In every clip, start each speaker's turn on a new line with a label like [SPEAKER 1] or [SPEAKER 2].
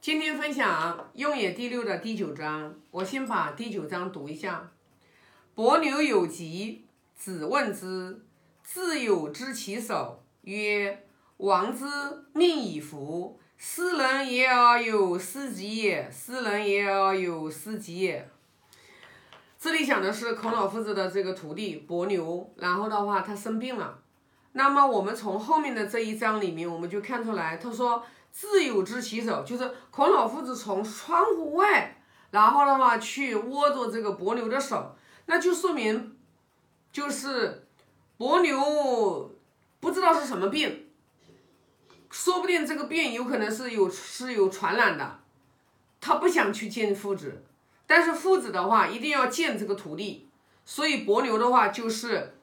[SPEAKER 1] 今天分享《用也》第六的第九章，我先把第九章读一下。伯牛有疾，子问之，自有知其首，曰：“王之命以服。斯人也而有斯己也，斯人也而有斯己也。”这里讲的是孔老夫子的这个徒弟伯牛，然后的话他生病了。那么我们从后面的这一章里面，我们就看出来，他说。自有之其手，就是孔老夫子从窗户外，然后的话去握着这个伯牛的手，那就说明，就是伯牛不知道是什么病，说不定这个病有可能是有是有传染的，他不想去见夫子，但是夫子的话一定要见这个徒弟，所以伯牛的话就是，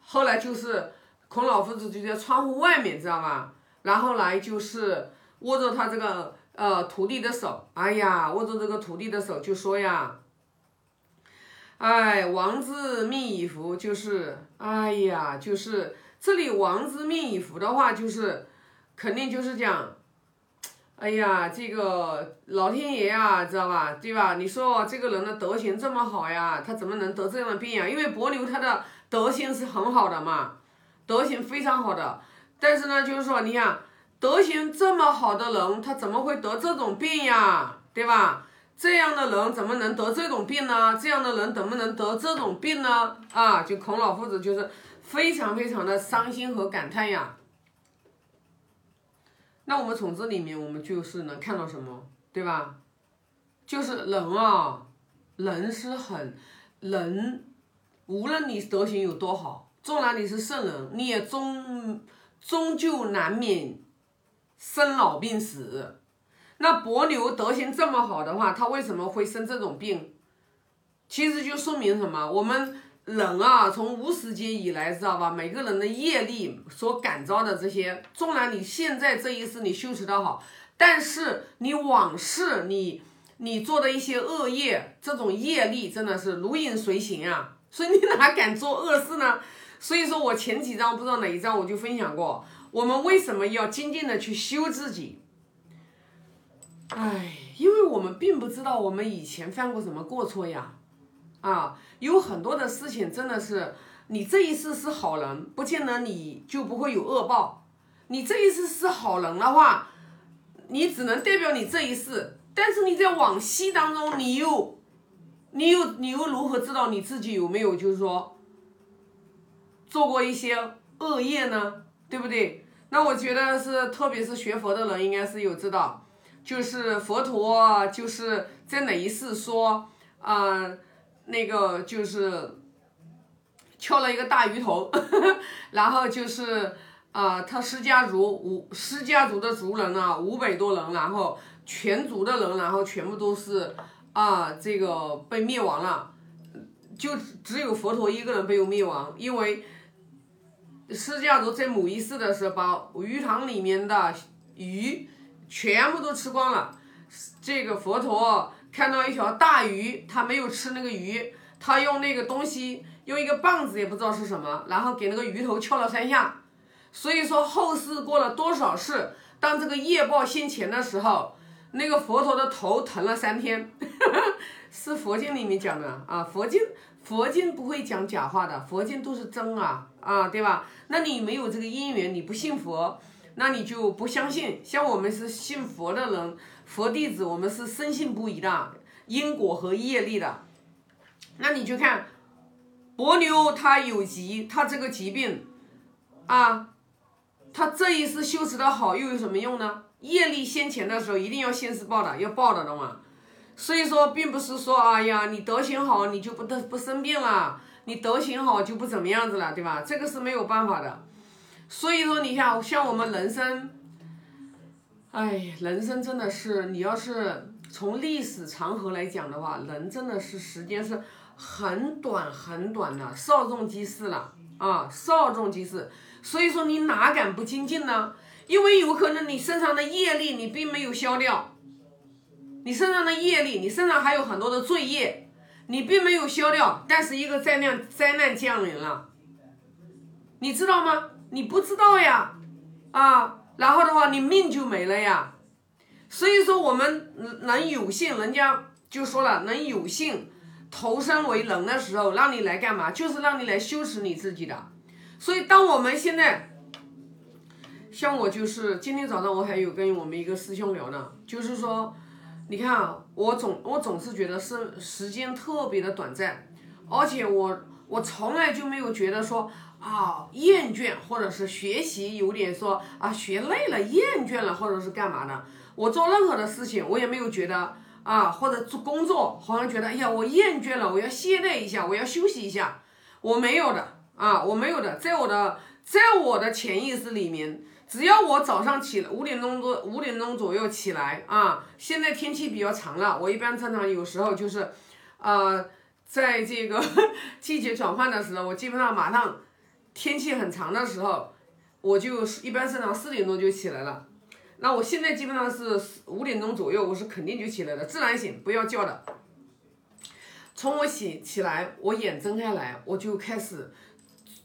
[SPEAKER 1] 后来就是孔老夫子就在窗户外面，知道吧？然后来就是。握着他这个呃徒弟的手，哎呀，握着这个徒弟的手就说呀，哎，王之命以服，就是，哎呀，就是这里王之命以服的话，就是肯定就是讲，哎呀，这个老天爷呀，知道吧，对吧？你说这个人的德行这么好呀，他怎么能得这样的病呀？因为伯牛他的德行是很好的嘛，德行非常好的，但是呢，就是说，你想。德行这么好的人，他怎么会得这种病呀？对吧？这样的人怎么能得这种病呢？这样的人怎么能得这种病呢？啊，就孔老夫子就是非常非常的伤心和感叹呀。那我们从这里面，我们就是能看到什么？对吧？就是人啊，人是很人，无论你德行有多好，纵然你是圣人，你也终终究难免。生老病死，那伯牛德行这么好的话，他为什么会生这种病？其实就说明什么？我们人啊，从无始劫以来，知道吧？每个人的业力所感召的这些，纵然你现在这一世你修持的好，但是你往事你你做的一些恶业，这种业力真的是如影随形啊！所以你哪敢做恶事呢？所以说我前几章不知道哪一章我就分享过。我们为什么要精进的去修自己？哎，因为我们并不知道我们以前犯过什么过错呀，啊，有很多的事情真的是，你这一世是好人，不见得你就不会有恶报。你这一世是好人的话，你只能代表你这一世，但是你在往昔当中，你又，你又你又如何知道你自己有没有就是说，做过一些恶业呢？对不对？那我觉得是，特别是学佛的人，应该是有知道，就是佛陀就是在哪一世说，啊，那个就是敲了一个大鱼头，然后就是啊，他释家族五释家族的族人啊，五百多人，然后全族的人，然后全部都是啊，这个被灭亡了，就只有佛陀一个人没有灭亡，因为。释家族在某一世的时候，把鱼塘里面的鱼全部都吃光了。这个佛陀看到一条大鱼，他没有吃那个鱼，他用那个东西，用一个棒子也不知道是什么，然后给那个鱼头敲了三下。所以说后世过了多少世，当这个业报现前的时候，那个佛陀的头疼了三天，是佛经里面讲的啊，佛经。佛经不会讲假话的，佛经都是真啊啊，对吧？那你没有这个因缘，你不信佛，那你就不相信。像我们是信佛的人，佛弟子，我们是深信不疑的因果和业力的。那你就看，伯牛他有疾，他这个疾病啊，他这一世修持的好又有什么用呢？业力先前的时候一定要现世报的，要报的，懂吗？所以说，并不是说，哎呀，你德行好，你就不得不生病了；你德行好，就不怎么样子了，对吧？这个是没有办法的。所以说，你像像我们人生，哎，人生真的是，你要是从历史长河来讲的话，人真的是时间是很短很短的，稍纵即逝了啊，稍纵即逝。所以说，你哪敢不精进呢？因为有可能你身上的业力你并没有消掉。你身上的业力，你身上还有很多的罪业，你并没有消掉，但是一个灾难灾难降临了，你知道吗？你不知道呀，啊，然后的话，你命就没了呀。所以说我们能有幸，人家就说了，能有幸投身为人的时候，让你来干嘛？就是让你来修持你自己的。所以当我们现在，像我就是今天早上我还有跟我们一个师兄聊呢，就是说，你看啊，我总我总是觉得是时间特别的短暂，而且我我从来就没有觉得说啊厌倦，或者是学习有点说啊学累了厌倦了，或者是干嘛的。我做任何的事情，我也没有觉得啊，或者做工作好像觉得哎呀我厌倦了，我要懈怠一下，我要休息一下，我没有的啊，我没有的，在我的在我的潜意识里面。只要我早上起来五点钟多五点钟左右起来啊，现在天气比较长了，我一般正常有时候就是，呃，在这个 季节转换的时候，我基本上马上天气很长的时候，我就一般是从四点钟就起来了。那我现在基本上是五点钟左右，我是肯定就起来了，自然醒，不要叫的。从我醒起来，我眼睁开来，我就开始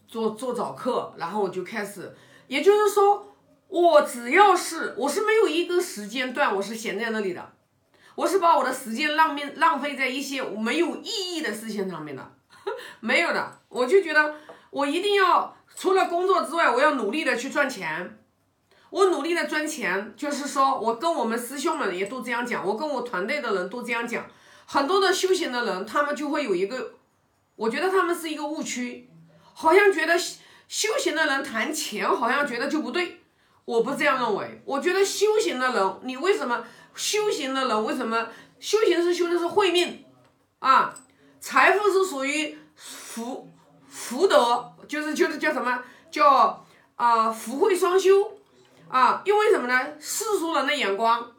[SPEAKER 1] 做做早课，然后我就开始，也就是说。我只要是我是没有一个时间段我是闲在那里的，我是把我的时间浪面浪费在一些没有意义的事情上面的，没有的，我就觉得我一定要除了工作之外，我要努力的去赚钱，我努力的赚钱，就是说我跟我们师兄们也都这样讲，我跟我团队的人都这样讲，很多的修行的人他们就会有一个，我觉得他们是一个误区，好像觉得修行的人谈钱好像觉得就不对。我不这样认为，我觉得修行的人，你为什么修行的人为什么修行是修的是慧命啊？财富是属于福福德，就是就是叫什么叫啊福慧双修啊？因为什么呢？世俗人的眼光，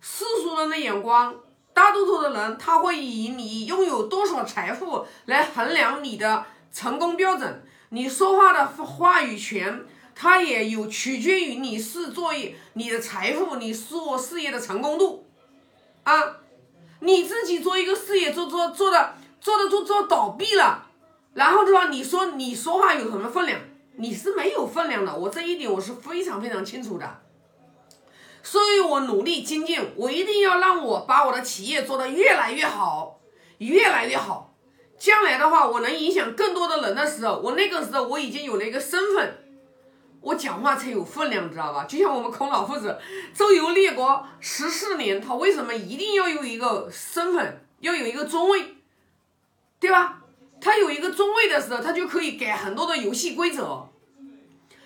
[SPEAKER 1] 世俗人的眼光，大多数的人他会以你拥有多少财富来衡量你的成功标准，你说话的话语权。它也有取决于你是做你的财富，你做事业的成功度，啊，你自己做一个事业做做做的做的做做倒闭了，然后的话，你说你说话有什么分量？你是没有分量的，我这一点我是非常非常清楚的，所以我努力精进，我一定要让我把我的企业做得越来越好，越来越好，将来的话，我能影响更多的人的时候，我那个时候我已经有了一个身份。我讲话才有分量，知道吧？就像我们孔老夫子周游列国十四年，他为什么一定要有一个身份，要有一个中位，对吧？他有一个中位的时候，他就可以改很多的游戏规则，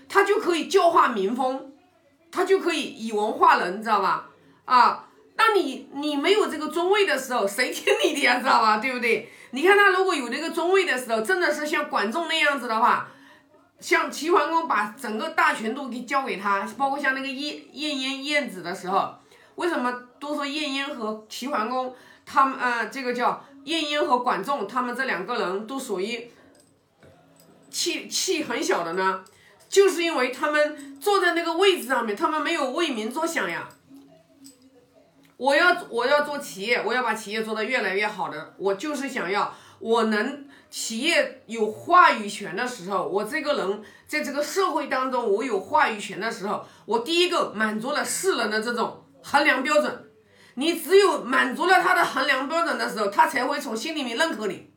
[SPEAKER 1] 他就可以教化民风，他就可以以文化人，知道吧？啊，那你你没有这个中位的时候，谁听你的呀？知道吧？对不对？你看他如果有那个中位的时候，真的是像管仲那样子的话。像齐桓公把整个大权都给交给他，包括像那个晏晏婴晏子的时候，为什么都说晏婴和齐桓公他们呃这个叫晏婴和管仲他们这两个人都属于气气很小的呢？就是因为他们坐在那个位置上面，他们没有为民着想呀。我要我要做企业，我要把企业做得越来越好的，我就是想要我能。企业有话语权的时候，我这个人在这个社会当中，我有话语权的时候，我第一个满足了世人的这种衡量标准。你只有满足了他的衡量标准的时候，他才会从心里面认可你。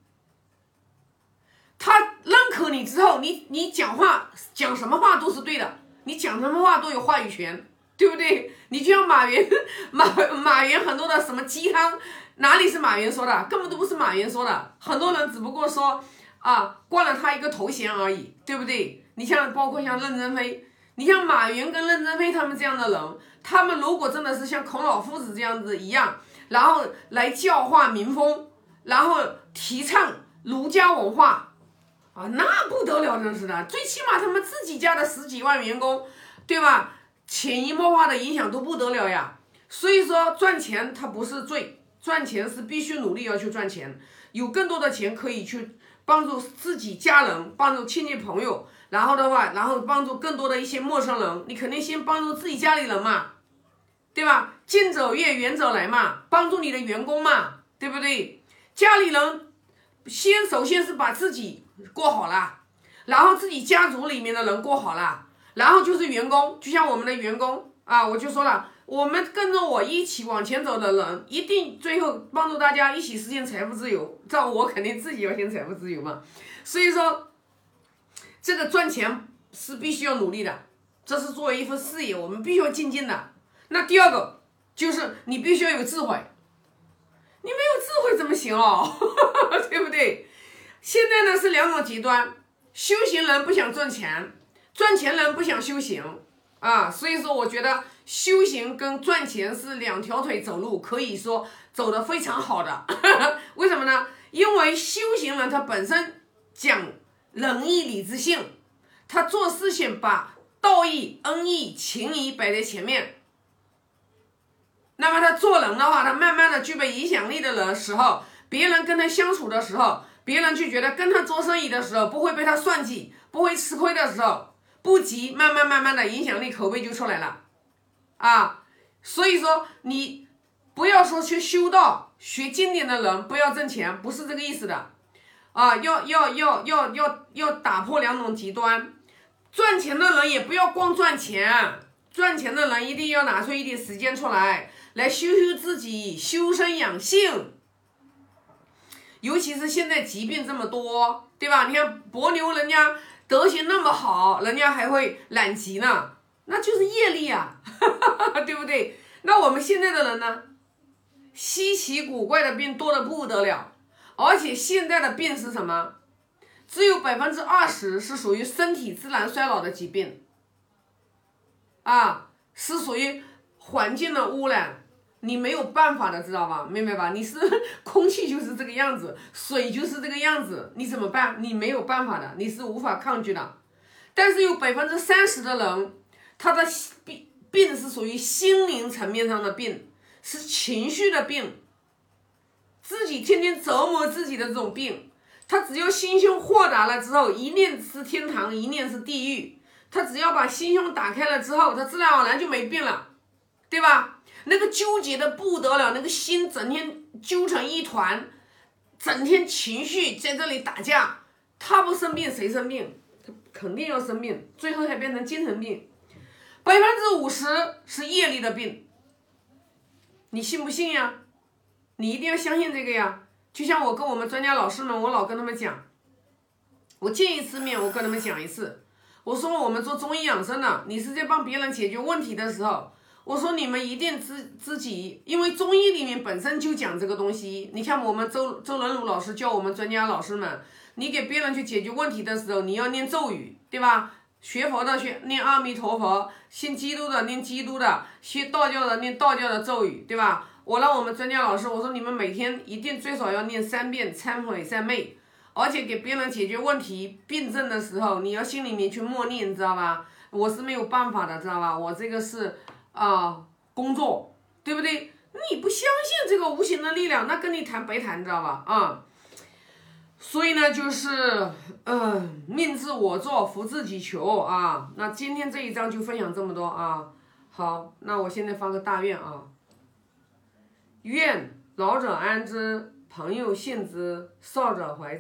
[SPEAKER 1] 他认可你之后，你你讲话讲什么话都是对的，你讲什么话都有话语权，对不对？你就像马云，马马云很多的什么鸡汤。哪里是马云说的？根本都不是马云说的。很多人只不过说啊，冠了他一个头衔而已，对不对？你像包括像任正非，你像马云跟任正非他们这样的人，他们如果真的是像孔老夫子这样子一样，然后来教化民风，然后提倡儒家文化啊，那不得了，真是的。最起码他们自己家的十几万员工，对吧？潜移默化的影响都不得了呀。所以说赚钱它不是罪。赚钱是必须努力要去赚钱，有更多的钱可以去帮助自己家人，帮助亲戚朋友，然后的话，然后帮助更多的一些陌生人，你肯定先帮助自己家里人嘛，对吧？近者远，远者来嘛，帮助你的员工嘛，对不对？家里人先首先是把自己过好了，然后自己家族里面的人过好了，然后就是员工，就像我们的员工啊，我就说了。我们跟着我一起往前走的人，一定最后帮助大家一起实现财富自由。这我肯定自己要先财富自由嘛。所以说，这个赚钱是必须要努力的，这是作为一份事业，我们必须要精进的。那第二个就是你必须要有智慧，你没有智慧怎么行哦？对不对？现在呢是两种极端，修行人不想赚钱，赚钱人不想修行。啊，所以说我觉得修行跟赚钱是两条腿走路，可以说走得非常好的。为什么呢？因为修行人他本身讲仁义礼智信，他做事情把道义、恩义、情义摆在前面。那么他做人的话，他慢慢的具备影响力的人时候，别人跟他相处的时候，别人就觉得跟他做生意的时候不会被他算计，不会吃亏的时候。不急，慢慢慢慢的影响力口碑就出来了，啊，所以说你不要说去修道学经典的人不要挣钱，不是这个意思的，啊，要要要要要要打破两种极端，赚钱的人也不要光赚钱，赚钱的人一定要拿出一点时间出来，来修修自己，修身养性，尤其是现在疾病这么多，对吧？你看伯牛人家。德行那么好，人家还会懒疾呢，那就是业力啊，对不对？那我们现在的人呢，稀奇古怪的病多的不得了，而且现在的病是什么？只有百分之二十是属于身体自然衰老的疾病，啊，是属于环境的污染。你没有办法的，知道吧？明白吧？你是空气就是这个样子，水就是这个样子，你怎么办？你没有办法的，你是无法抗拒的。但是有百分之三十的人，他的病病是属于心灵层面上的病，是情绪的病，自己天天折磨自己的这种病。他只要心胸豁达了之后，一念是天堂，一念是地狱。他只要把心胸打开了之后，他自然而然就没病了，对吧？那个纠结的不得了，那个心整天揪成一团，整天情绪在这里打架。他不生病谁生病？他肯定要生病，最后还变成精神病。百分之五十是业力的病，你信不信呀？你一定要相信这个呀！就像我跟我们专家老师们，我老跟他们讲，我见一次面，我跟他们讲一次。我说我们做中医养生的，你是在帮别人解决问题的时候。我说你们一定自自己，因为中医里面本身就讲这个东西。你看我们周周仁儒老师教我们专家老师们，你给别人去解决问题的时候，你要念咒语，对吧？学佛的学念阿弥陀佛，信基督的念基督的，学道教的念道教的咒语，对吧？我让我们专家老师，我说你们每天一定最少要念三遍忏悔三昧，而且给别人解决问题病症的时候，你要心里面去默念，你知道吧？我是没有办法的，知道吧？我这个是。啊，工作对不对？你不相信这个无形的力量，那跟你谈白谈，知道吧？啊，所以呢，就是，嗯，命自我做，福自己求啊。那今天这一章就分享这么多啊。好，那我现在发个大愿啊，愿老者安之，朋友信之，少者怀之。